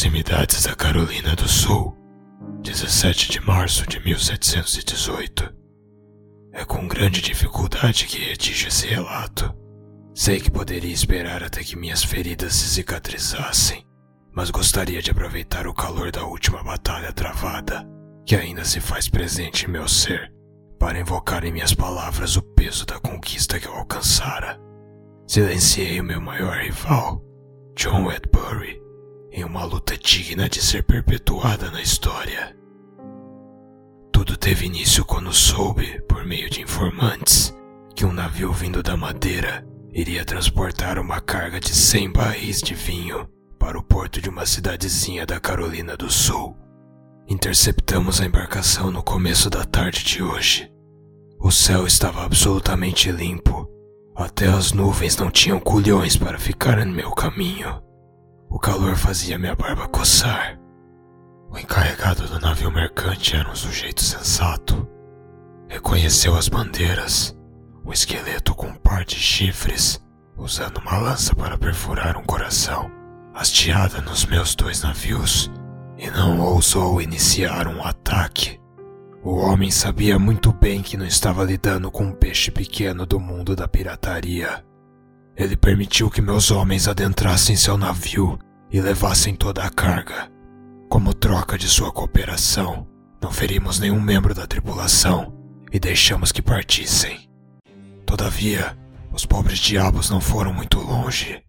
proximidades da Carolina do Sul, 17 de março de 1718. É com grande dificuldade que redijo esse relato. Sei que poderia esperar até que minhas feridas se cicatrizassem, mas gostaria de aproveitar o calor da última batalha travada, que ainda se faz presente em meu ser, para invocar em minhas palavras o peso da conquista que eu alcançara. Silenciei o meu maior rival, John Edbury, em uma luta digna de ser perpetuada na história. Tudo teve início quando soube, por meio de informantes, que um navio vindo da Madeira iria transportar uma carga de 100 barris de vinho para o porto de uma cidadezinha da Carolina do Sul. Interceptamos a embarcação no começo da tarde de hoje. O céu estava absolutamente limpo. Até as nuvens não tinham culhões para ficar no meu caminho. O calor fazia minha barba coçar. O encarregado do navio mercante era um sujeito sensato. Reconheceu as bandeiras, o esqueleto com um par de chifres, usando uma lança para perfurar um coração, hasteada nos meus dois navios, e não ousou iniciar um ataque. O homem sabia muito bem que não estava lidando com um peixe pequeno do mundo da pirataria. Ele permitiu que meus homens adentrassem seu navio e levassem toda a carga. Como troca de sua cooperação, não ferimos nenhum membro da tripulação e deixamos que partissem. Todavia, os pobres diabos não foram muito longe.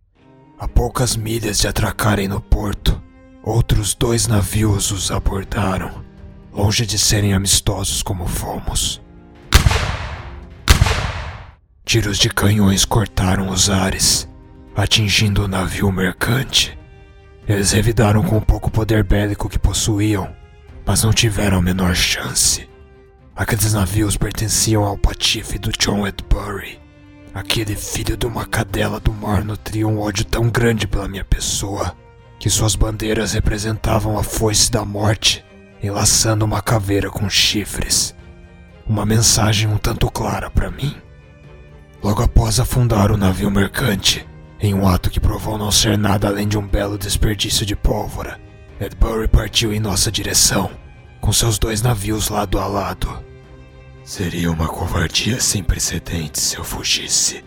A poucas milhas de atracarem no porto, outros dois navios os abordaram, longe de serem amistosos como fomos. Tiros de canhões cortaram os ares, atingindo o navio mercante. Eles revidaram com o pouco poder bélico que possuíam, mas não tiveram a menor chance. Aqueles navios pertenciam ao patife do John Edbury. Aquele filho de uma cadela do mar nutria um ódio tão grande pela minha pessoa que suas bandeiras representavam a foice da morte, enlaçando uma caveira com chifres. Uma mensagem um tanto clara para mim. Logo após afundar o navio mercante, em um ato que provou não ser nada além de um belo desperdício de pólvora, Edbury partiu em nossa direção, com seus dois navios lado a lado. Seria uma covardia sem precedentes se eu fugisse.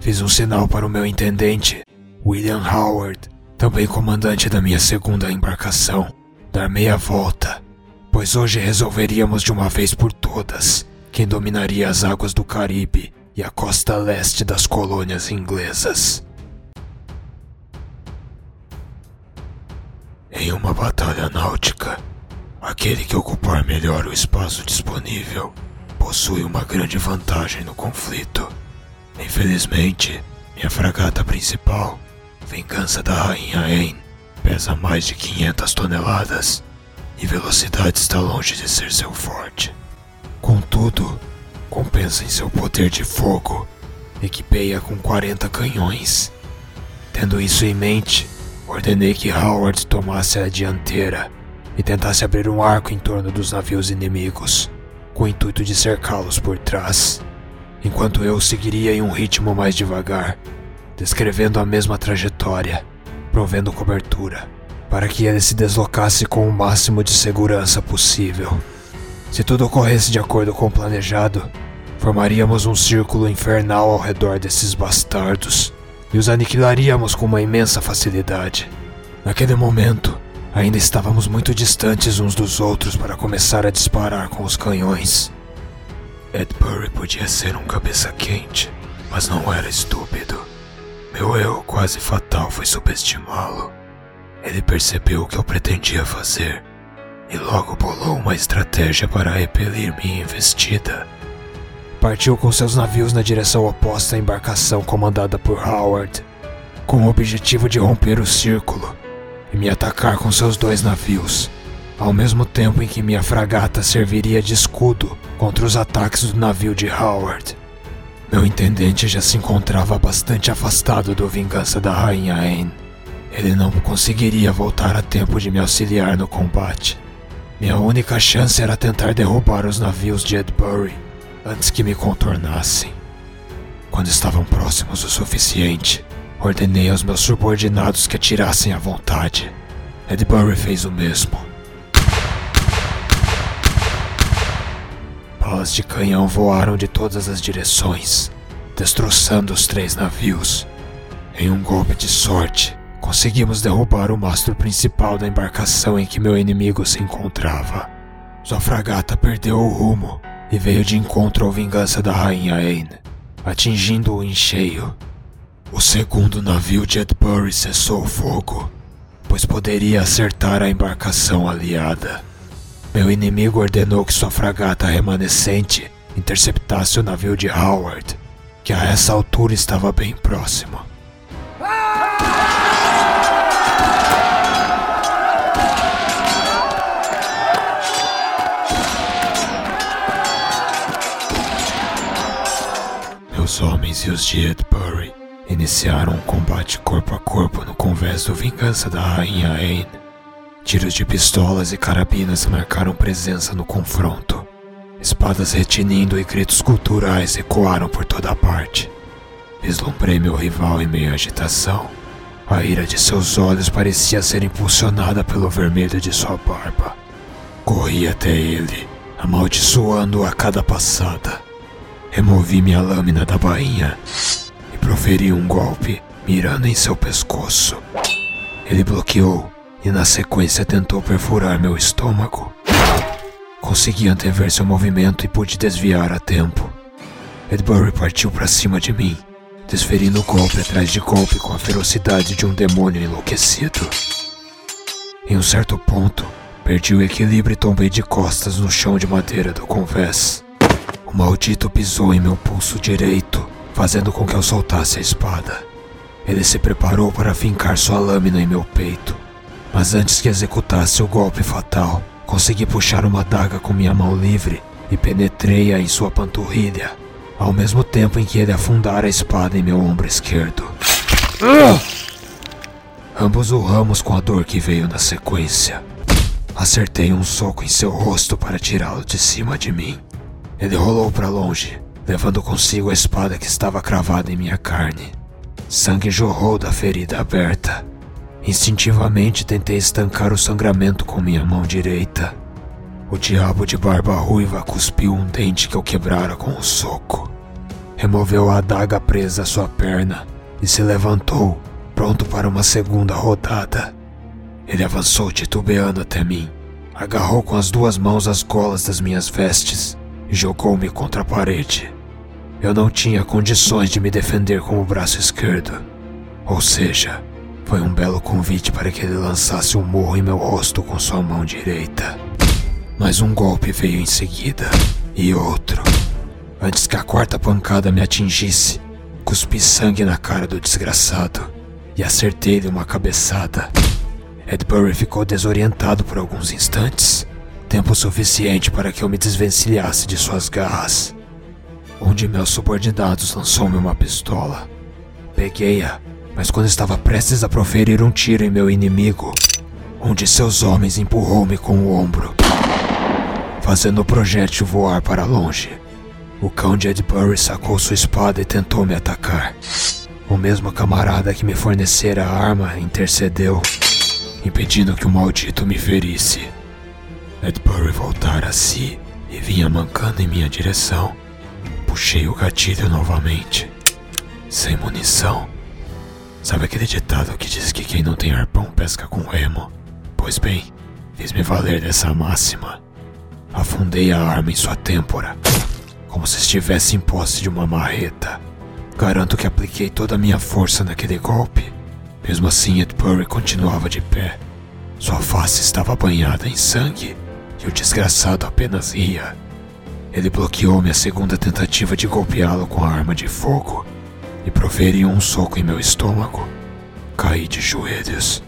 Fiz um sinal para o meu intendente, William Howard, também comandante da minha segunda embarcação, dar meia volta, pois hoje resolveríamos de uma vez por todas quem dominaria as águas do Caribe e a costa leste das colônias inglesas. Em uma batalha náutica, aquele que ocupar melhor o espaço disponível possui uma grande vantagem no conflito. Infelizmente, minha fragata principal, Vingança da Rainha Ain, pesa mais de 500 toneladas e velocidade está longe de ser seu forte. Contudo, compensa em seu poder de fogo. Equipei-a com 40 canhões. Tendo isso em mente, ordenei que Howard tomasse a dianteira e tentasse abrir um arco em torno dos navios inimigos, com o intuito de cercá-los por trás, enquanto eu seguiria em um ritmo mais devagar, descrevendo a mesma trajetória, provendo cobertura, para que ele se deslocasse com o máximo de segurança possível. Se tudo ocorresse de acordo com o planejado, formaríamos um círculo infernal ao redor desses bastardos e os aniquilaríamos com uma imensa facilidade. Naquele momento, ainda estávamos muito distantes uns dos outros para começar a disparar com os canhões. Edbury podia ser um cabeça quente, mas não era estúpido. Meu erro quase fatal foi subestimá-lo. Ele percebeu o que eu pretendia fazer e logo bolou uma estratégia para repelir minha investida. Partiu com seus navios na direção oposta à embarcação comandada por Howard, com o objetivo de romper o círculo e me atacar com seus dois navios, ao mesmo tempo em que minha fragata serviria de escudo contra os ataques do navio de Howard. Meu intendente já se encontrava bastante afastado do Vingança da Rainha Anne. Ele não conseguiria voltar a tempo de me auxiliar no combate. Minha única chance era tentar derrubar os navios de Edbury antes que me contornassem. Quando estavam próximos o suficiente, ordenei aos meus subordinados que atirassem à vontade. Edbury fez o mesmo. Balas de canhão voaram de todas as direções, destroçando os três navios. Em um golpe de sorte, conseguimos derrubar o mastro principal da embarcação em que meu inimigo se encontrava. Sua fragata perdeu o rumo e veio de encontro ao vingança da rainha Aine, atingindo-o em cheio. O segundo navio de Edbury cessou o fogo, pois poderia acertar a embarcação aliada. Meu inimigo ordenou que sua fragata remanescente interceptasse o navio de Howard, que a essa altura estava bem próximo. Os de Edbury iniciaram um combate corpo a corpo no convés do Vingança da Rainha Aine. Tiros de pistolas e carabinas marcaram presença no confronto. Espadas retinindo e gritos culturais ecoaram por toda parte. Vislumbrei meu rival em meio à agitação. A ira de seus olhos parecia ser impulsionada pelo vermelho de sua barba. Corri até ele, amaldiçoando a cada passada. Removi minha lâmina da bainha e proferi um golpe, mirando em seu pescoço. Ele bloqueou e, na sequência, tentou perfurar meu estômago. Consegui antever seu movimento e pude desviar a tempo. Edbury partiu para cima de mim, desferindo golpe atrás de golpe com a ferocidade de um demônio enlouquecido. Em um certo ponto, perdi o equilíbrio e tombei de costas no chão de madeira do convés. O maldito pisou em meu pulso direito, fazendo com que eu soltasse a espada. Ele se preparou para fincar sua lâmina em meu peito, mas antes que executasse o golpe fatal, consegui puxar uma daga com minha mão livre e penetrei-a em sua panturrilha, ao mesmo tempo em que ele afundara a espada em meu ombro esquerdo. Ambos urramos com a dor que veio na sequência. Acertei um soco em seu rosto para tirá-lo de cima de mim. Ele rolou para longe, levando consigo a espada que estava cravada em minha carne. Sangue jorrou da ferida aberta. Instintivamente tentei estancar o sangramento com minha mão direita. O diabo de barba ruiva cuspiu um dente que eu quebrara com um soco. Removeu a adaga presa à sua perna e se levantou, pronto para uma segunda rodada. Ele avançou titubeando até mim, agarrou com as duas mãos as golas das minhas vestes jogou-me contra a parede. Eu não tinha condições de me defender com o braço esquerdo. Ou seja, foi um belo convite para que ele lançasse um morro em meu rosto com sua mão direita. Mas um golpe veio em seguida, e outro. Antes que a quarta pancada me atingisse, cuspi sangue na cara do desgraçado e acertei-lhe uma cabeçada. Edbury ficou desorientado por alguns instantes tempo suficiente para que eu me desvencilhasse de suas garras. Um de meus subordinados lançou-me uma pistola. Peguei-a, mas quando estava prestes a proferir um tiro em meu inimigo, um de seus homens empurrou-me com o ombro, fazendo o projétil voar para longe. O cão de Edbury sacou sua espada e tentou me atacar. O mesmo camarada que me fornecera a arma intercedeu, impedindo que o maldito me ferisse. Edbury voltara a si e vinha mancando em minha direção. Puxei o gatilho novamente. Sem munição. Sabe aquele ditado que diz que quem não tem arpão pesca com remo? Pois bem, fiz-me valer dessa máxima. Afundei a arma em sua têmpora, como se estivesse em posse de uma marreta. Garanto que apliquei toda a minha força naquele golpe. Mesmo assim, Edbury continuava de pé. Sua face estava banhada em sangue e o desgraçado apenas ria. Ele bloqueou minha segunda tentativa de golpeá-lo com a arma de fogo e proferiu um soco em meu estômago. Caí de joelhos.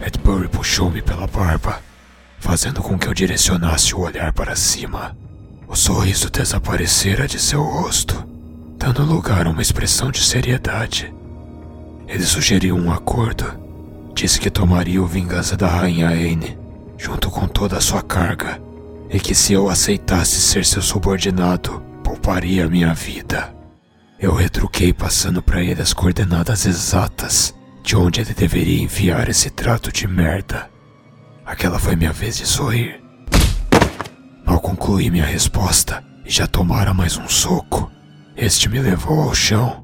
Edbury puxou-me pela barba, fazendo com que eu direcionasse o olhar para cima. O sorriso desaparecera de seu rosto, dando lugar a uma expressão de seriedade. Ele sugeriu um acordo. Disse que tomaria o vingança da rainha Aine junto com toda a sua carga, e que se eu aceitasse ser seu subordinado, pouparia minha vida. Eu retruquei passando para ele as coordenadas exatas de onde ele deveria enviar esse trato de merda. Aquela foi minha vez de sorrir. Mal concluí minha resposta e já tomara mais um soco. Este me levou ao chão.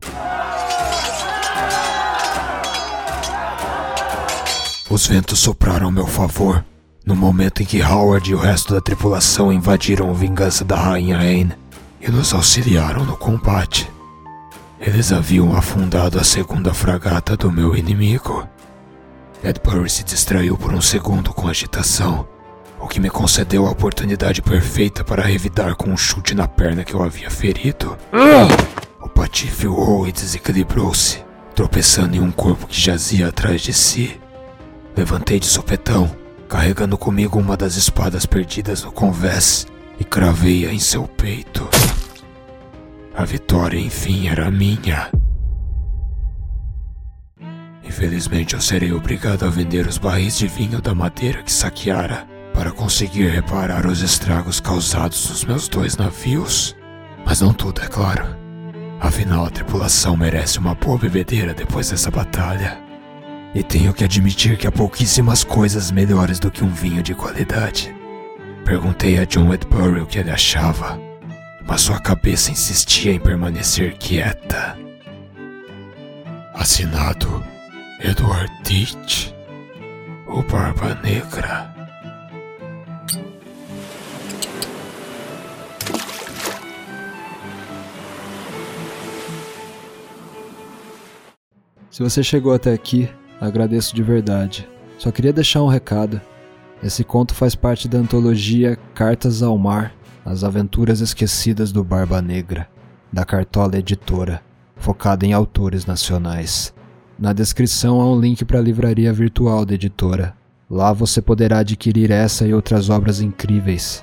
Os ventos sopraram a meu favor no momento em que Howard e o resto da tripulação invadiram a vingança da rainha Anne e nos auxiliaram no combate. Eles haviam afundado a segunda fragata do meu inimigo. Edbury se distraiu por um segundo com agitação, o que me concedeu a oportunidade perfeita para revidar com um chute na perna que eu havia ferido. O patife voou e desequilibrou-se, tropeçando em um corpo que jazia atrás de si. Levantei de sopetão carregando comigo uma das espadas perdidas no convés e cravei-a em seu peito. A vitória, enfim, era minha. Infelizmente, eu serei obrigado a vender os barris de vinho da madeira que saqueara para conseguir reparar os estragos causados nos meus dois navios. Mas não tudo, é claro. Afinal, a tripulação merece uma boa bebedeira depois dessa batalha. E tenho que admitir que há pouquíssimas coisas melhores do que um vinho de qualidade. Perguntei a John Edbury o que ele achava, mas sua cabeça insistia em permanecer quieta. Assinado Edward Teach, o Barba Negra. Se você chegou até aqui, Agradeço de verdade. Só queria deixar um recado. Esse conto faz parte da antologia Cartas ao Mar, As Aventuras Esquecidas do Barba Negra, da Cartola Editora, focada em autores nacionais. Na descrição há um link para a livraria virtual da editora. Lá você poderá adquirir essa e outras obras incríveis.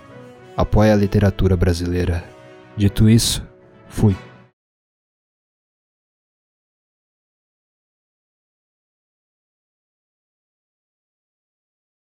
Apoie a literatura brasileira. Dito isso, fui.